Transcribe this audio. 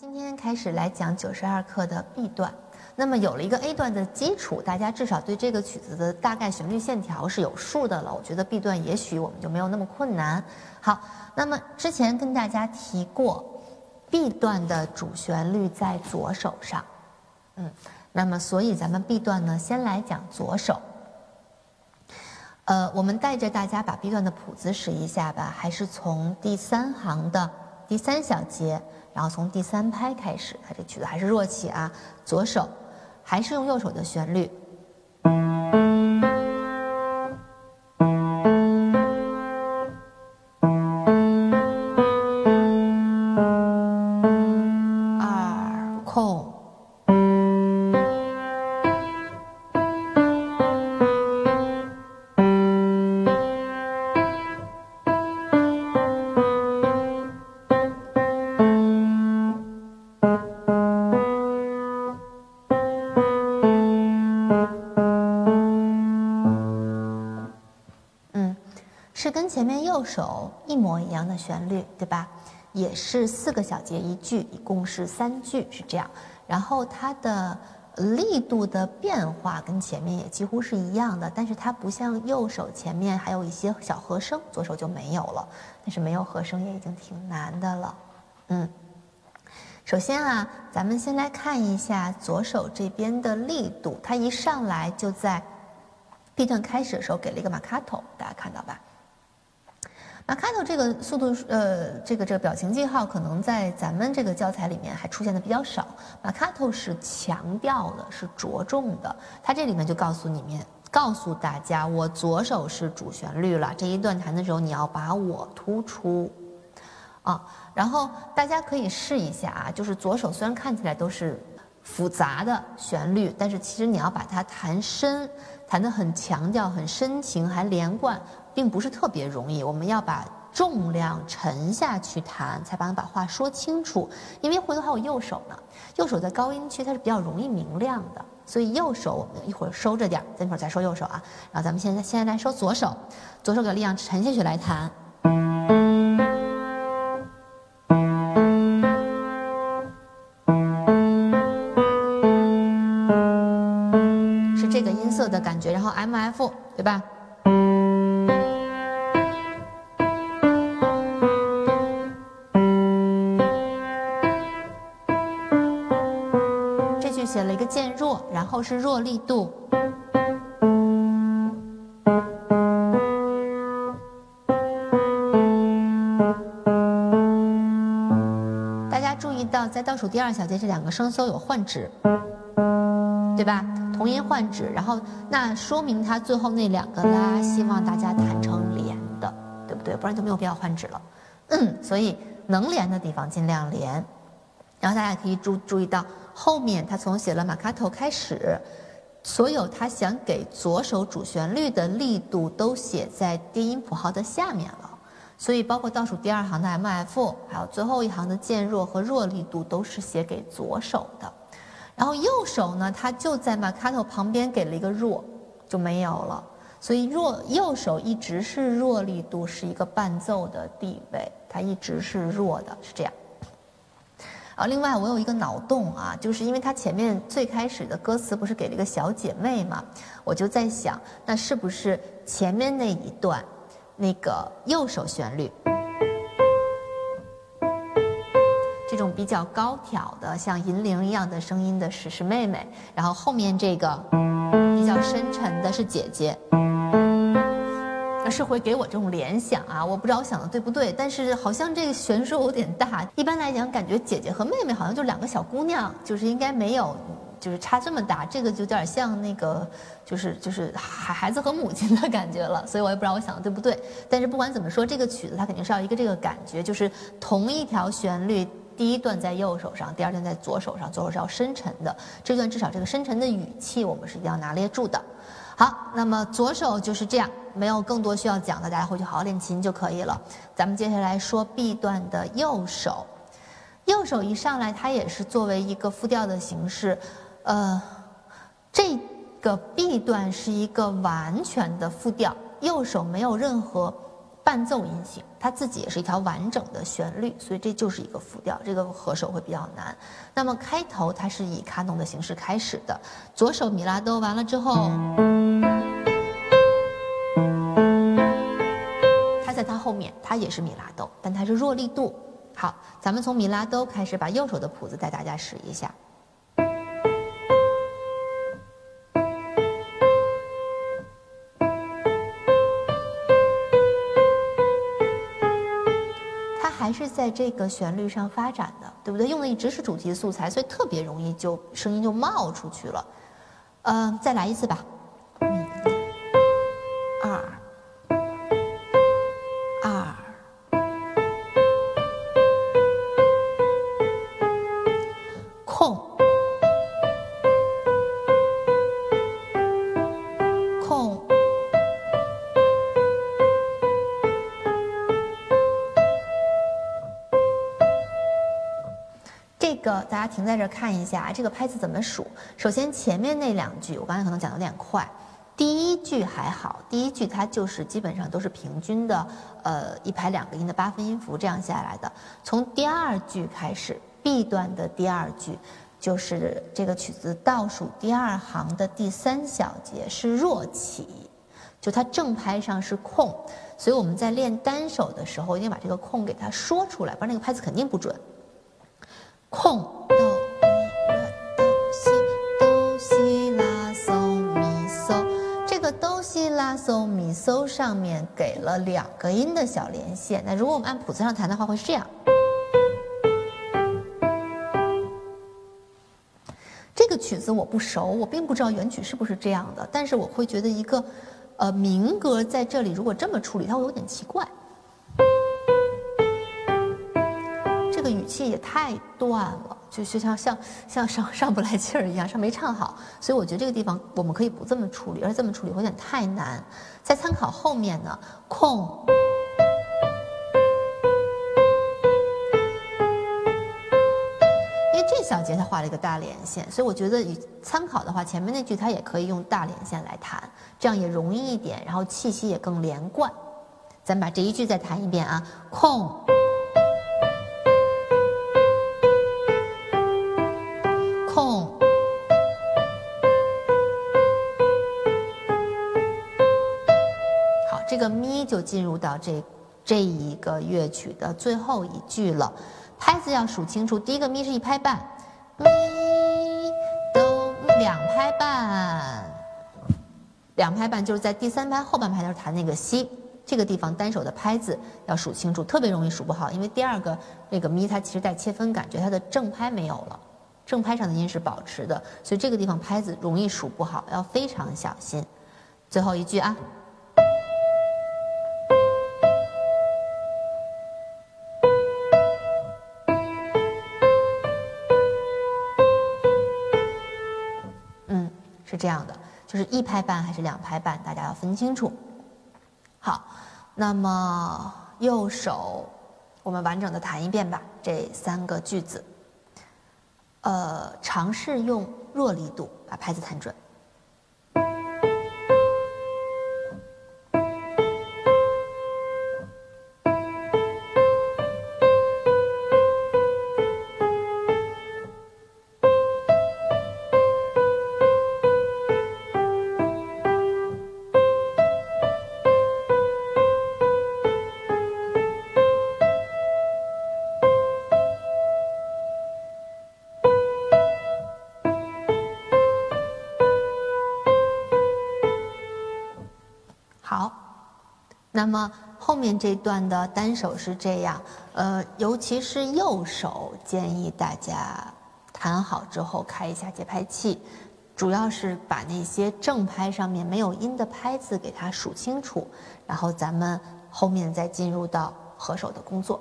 今天开始来讲九十二课的 B 段。那么有了一个 A 段的基础，大家至少对这个曲子的大概旋律线条是有数的了。我觉得 B 段也许我们就没有那么困难。好，那么之前跟大家提过，B 段的主旋律在左手上。嗯，那么所以咱们 B 段呢，先来讲左手。呃，我们带着大家把 B 段的谱子识一下吧，还是从第三行的第三小节。然后从第三拍开始，它这曲子还是弱起啊，左手还是用右手的旋律。前面右手一模一样的旋律，对吧？也是四个小节一句，一共是三句，是这样。然后它的力度的变化跟前面也几乎是一样的，但是它不像右手前面还有一些小和声，左手就没有了。但是没有和声也已经挺难的了。嗯，首先啊，咱们先来看一下左手这边的力度，它一上来就在 B 段开始的时候给了一个马卡托，大家看到吧？那开头这个速度，呃，这个这个表情记号可能在咱们这个教材里面还出现的比较少。马卡托是强调的，是着重的。它这里面就告诉你们，告诉大家，我左手是主旋律了。这一段弹的时候，你要把我突出，啊，然后大家可以试一下啊，就是左手虽然看起来都是复杂的旋律，但是其实你要把它弹深，弹得很强调、很深情，还连贯。并不是特别容易，我们要把重量沉下去弹，才把把话说清楚。因为回头还有右手呢，右手在高音区它是比较容易明亮的，所以右手我们一会儿收着点，等会儿再说右手啊。然后咱们现在现在来说左手，左手给力量沉下去来弹，是这个音色的感觉。然后 M F 对吧？写了一个渐弱，然后是弱力度。大家注意到，在倒数第二小节这两个声搜有换指，对吧？同音换指，然后那说明它最后那两个拉，希望大家弹成连的，对不对？不然就没有必要换指了。嗯，所以能连的地方尽量连。然后大家也可以注注意到。后面他从写了马卡头开始，所有他想给左手主旋律的力度都写在低音谱号的下面了，所以包括倒数第二行的 M F，还有最后一行的渐弱和弱力度都是写给左手的。然后右手呢，他就在马卡头旁边给了一个弱，就没有了。所以弱右手一直是弱力度，是一个伴奏的地位，它一直是弱的，是这样。啊，另外我有一个脑洞啊，就是因为它前面最开始的歌词不是给了一个小姐妹嘛，我就在想，那是不是前面那一段，那个右手旋律，这种比较高挑的像银铃一样的声音的是是妹妹，然后后面这个比较深沉的是姐姐。是会给我这种联想啊，我不知道我想的对不对，但是好像这个悬殊有点大。一般来讲，感觉姐姐和妹妹好像就两个小姑娘，就是应该没有，就是差这么大。这个就有点像那个，就是就是孩孩子和母亲的感觉了。所以我也不知道我想的对不对。但是不管怎么说，这个曲子它肯定是要一个这个感觉，就是同一条旋律，第一段在右手上，第二段在左手上，左手是要深沉的。这段至少这个深沉的语气，我们是一定要拿捏住的。好，那么左手就是这样，没有更多需要讲的，大家回去好好练琴就可以了。咱们接下来说 B 段的右手，右手一上来，它也是作为一个复调的形式，呃，这个 B 段是一个完全的复调，右手没有任何。伴奏音型，它自己也是一条完整的旋律，所以这就是一个复调，这个合手会比较难。那么开头它是以卡农的形式开始的，左手米拉哆完了之后，它在它后面，它也是米拉哆，但它是弱力度。好，咱们从米拉哆开始，把右手的谱子带大家试一下。还是在这个旋律上发展的，对不对？用的一直是主题素材，所以特别容易就声音就冒出去了。嗯，再来一次吧。这个大家停在这儿看一下，这个拍子怎么数？首先前面那两句，我刚才可能讲的有点快。第一句还好，第一句它就是基本上都是平均的，呃，一拍两个音的八分音符这样下来的。从第二句开始，B 段的第二句，就是这个曲子倒数第二行的第三小节是弱起，就它正拍上是空，所以我们在练单手的时候一定把这个空给它说出来，不然那个拍子肯定不准。空哆来哆西哆西拉嗦咪嗦，这个哆西拉嗦咪嗦上面给了两个音的小连线。那如果我们按谱子上弹的话，会是这样。这个曲子我不熟，我并不知道原曲是不是这样的，但是我会觉得一个呃民歌在这里如果这么处理，它会有点奇怪。气也太断了，就就像像像上上不来气儿一样，上没唱好，所以我觉得这个地方我们可以不这么处理，而这么处理会有点太难。再参考后面呢，空，因为这小节他画了一个大连线，所以我觉得以参考的话，前面那句他也可以用大连线来弹，这样也容易一点，然后气息也更连贯。咱把这一句再弹一遍啊，空。个咪就进入到这这一个乐曲的最后一句了，拍子要数清楚。第一个咪是一拍半，咪哆两拍半，两拍半就是在第三拍后半拍的时候弹那个西，这个地方单手的拍子要数清楚，特别容易数不好，因为第二个那个咪它其实带切分感觉，它的正拍没有了，正拍上的音是保持的，所以这个地方拍子容易数不好，要非常小心。最后一句啊。是这样的，就是一拍半还是两拍半，大家要分清楚。好，那么右手我们完整的弹一遍吧，这三个句子。呃，尝试用弱力度把拍子弹准。那么后面这段的单手是这样，呃，尤其是右手，建议大家弹好之后开一下节拍器，主要是把那些正拍上面没有音的拍子给它数清楚，然后咱们后面再进入到合手的工作。